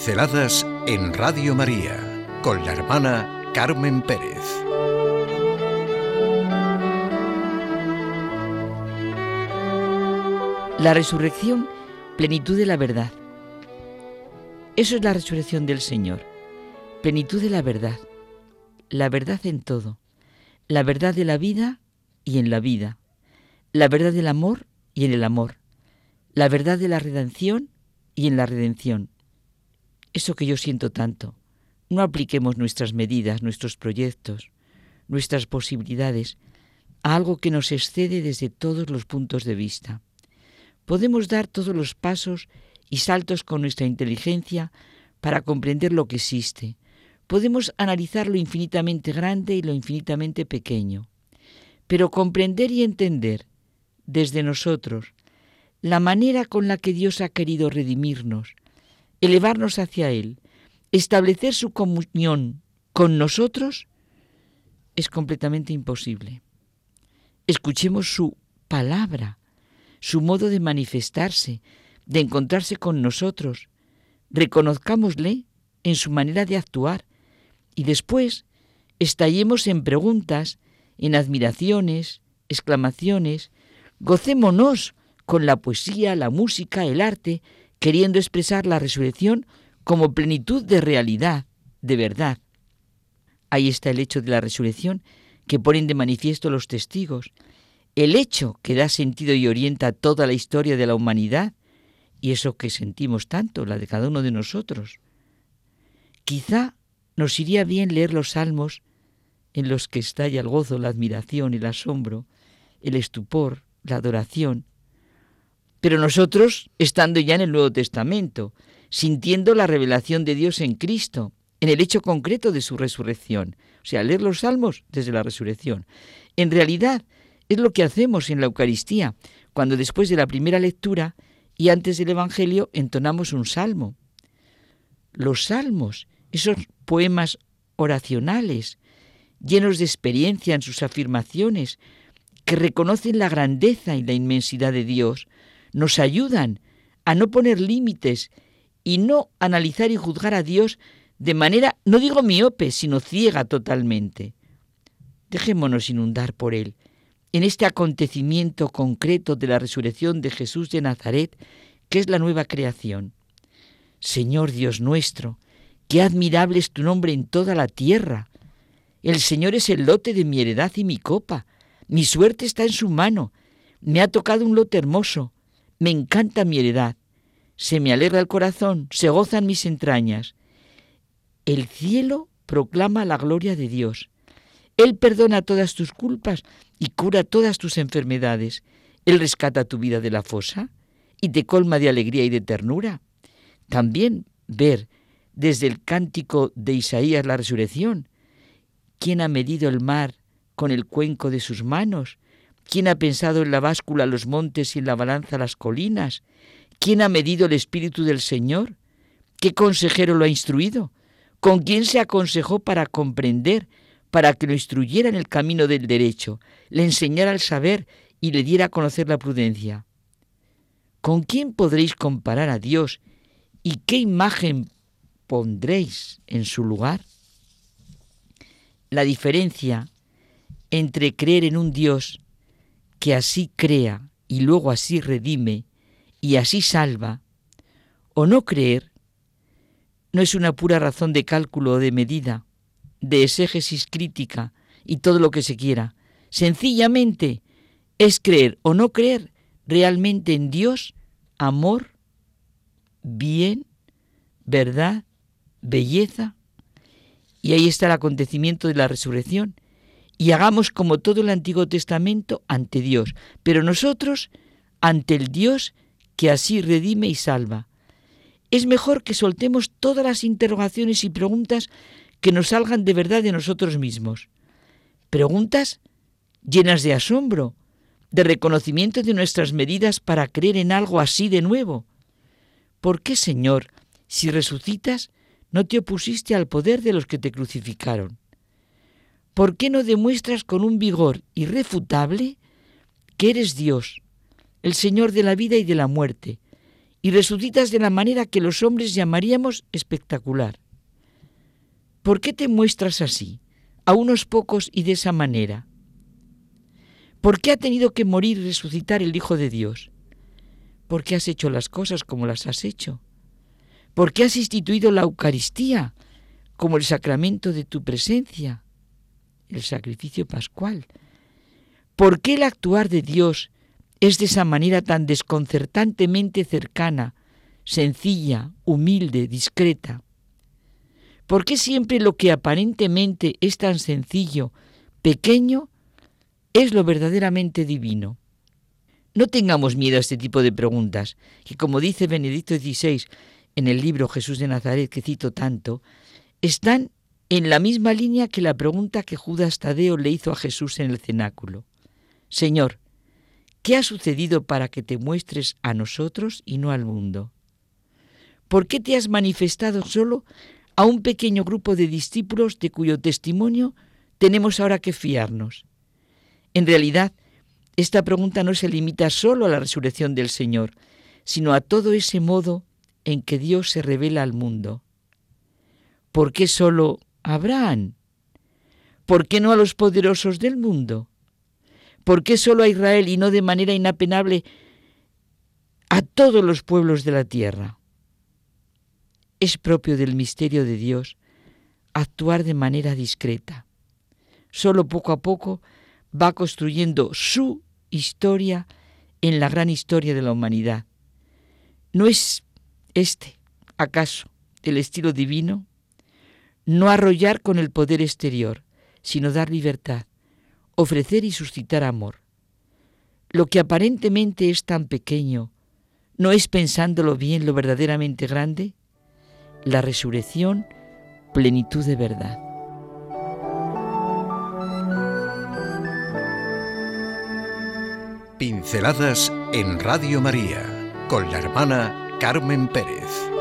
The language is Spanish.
Pinceladas en Radio María con la hermana Carmen Pérez. La resurrección, plenitud de la verdad. Eso es la resurrección del Señor, plenitud de la verdad, la verdad en todo, la verdad de la vida y en la vida, la verdad del amor y en el amor, la verdad de la redención y en la redención, eso que yo siento tanto. No apliquemos nuestras medidas, nuestros proyectos, nuestras posibilidades a algo que nos excede desde todos los puntos de vista. Podemos dar todos los pasos y saltos con nuestra inteligencia para comprender lo que existe. Podemos analizar lo infinitamente grande y lo infinitamente pequeño. Pero comprender y entender desde nosotros la manera con la que Dios ha querido redimirnos, elevarnos hacia Él, establecer su comunión con nosotros, es completamente imposible. Escuchemos su palabra, su modo de manifestarse, de encontrarse con nosotros, reconozcámosle en su manera de actuar y después estallemos en preguntas, en admiraciones, exclamaciones, gocémonos con la poesía, la música, el arte, queriendo expresar la resurrección como plenitud de realidad, de verdad. Ahí está el hecho de la resurrección que ponen de manifiesto los testigos, el hecho que da sentido y orienta toda la historia de la humanidad y eso que sentimos tanto, la de cada uno de nosotros. Quizá nos iría bien leer los salmos en los que estalla el gozo, la admiración, el asombro, el estupor, la adoración, pero nosotros, estando ya en el Nuevo Testamento, sintiendo la revelación de Dios en Cristo, en el hecho concreto de su resurrección, o sea, leer los salmos desde la resurrección. En realidad, es lo que hacemos en la Eucaristía, cuando después de la primera lectura y antes del Evangelio entonamos un salmo. Los salmos, esos poemas oracionales, llenos de experiencia en sus afirmaciones, que reconocen la grandeza y la inmensidad de Dios, nos ayudan a no poner límites y no analizar y juzgar a Dios de manera, no digo miope, sino ciega totalmente. Dejémonos inundar por Él. En este acontecimiento concreto de la resurrección de Jesús de Nazaret, que es la nueva creación. Señor Dios nuestro, qué admirable es tu nombre en toda la tierra. El Señor es el lote de mi heredad y mi copa. Mi suerte está en su mano. Me ha tocado un lote hermoso. Me encanta mi heredad. Se me alegra el corazón, se gozan mis entrañas. El cielo proclama la gloria de Dios. Él perdona todas tus culpas y cura todas tus enfermedades. Él rescata tu vida de la fosa y te colma de alegría y de ternura. También ver desde el cántico de Isaías la resurrección. ¿Quién ha medido el mar con el cuenco de sus manos? ¿Quién ha pensado en la báscula los montes y en la balanza las colinas? ¿Quién ha medido el Espíritu del Señor? ¿Qué consejero lo ha instruido? ¿Con quién se aconsejó para comprender, para que lo instruyera en el camino del derecho, le enseñara el saber y le diera a conocer la prudencia? ¿Con quién podréis comparar a Dios y qué imagen pondréis en su lugar? La diferencia entre creer en un Dios que así crea y luego así redime y así salva, o no creer, no es una pura razón de cálculo o de medida, de exégesis crítica y todo lo que se quiera. Sencillamente es creer o no creer realmente en Dios, amor, bien, verdad, belleza. Y ahí está el acontecimiento de la resurrección, y hagamos como todo el Antiguo Testamento ante Dios, pero nosotros ante el Dios que así redime y salva. Es mejor que soltemos todas las interrogaciones y preguntas que nos salgan de verdad de nosotros mismos. Preguntas llenas de asombro, de reconocimiento de nuestras medidas para creer en algo así de nuevo. ¿Por qué, Señor, si resucitas, no te opusiste al poder de los que te crucificaron? ¿Por qué no demuestras con un vigor irrefutable que eres Dios, el Señor de la vida y de la muerte, y resucitas de la manera que los hombres llamaríamos espectacular. ¿Por qué te muestras así, a unos pocos y de esa manera? ¿Por qué ha tenido que morir y resucitar el Hijo de Dios? ¿Por qué has hecho las cosas como las has hecho? ¿Por qué has instituido la Eucaristía como el sacramento de tu presencia, el sacrificio pascual? ¿Por qué el actuar de Dios es de esa manera tan desconcertantemente cercana, sencilla, humilde, discreta? ¿Por qué siempre lo que aparentemente es tan sencillo, pequeño, es lo verdaderamente divino? No tengamos miedo a este tipo de preguntas, que como dice Benedicto XVI en el libro Jesús de Nazaret que cito tanto, están en la misma línea que la pregunta que Judas Tadeo le hizo a Jesús en el cenáculo. Señor, ¿qué ha sucedido para que te muestres a nosotros y no al mundo? ¿Por qué te has manifestado solo a un pequeño grupo de discípulos de cuyo testimonio tenemos ahora que fiarnos? En realidad, esta pregunta no se limita solo a la resurrección del Señor, sino a todo ese modo en que Dios se revela al mundo. ¿Por qué solo Abraham? ¿Por qué no a los poderosos del mundo? ¿Por qué solo a Israel y no de manera inapenable a todos los pueblos de la tierra? Es propio del misterio de Dios actuar de manera discreta. Solo poco a poco va construyendo su historia en la gran historia de la humanidad. ¿No es este, acaso, el estilo divino? No arrollar con el poder exterior, sino dar libertad, ofrecer y suscitar amor. Lo que aparentemente es tan pequeño, ¿no es pensándolo bien lo verdaderamente grande? La resurrección, plenitud de verdad. Pinceladas en Radio María con la hermana Carmen Pérez.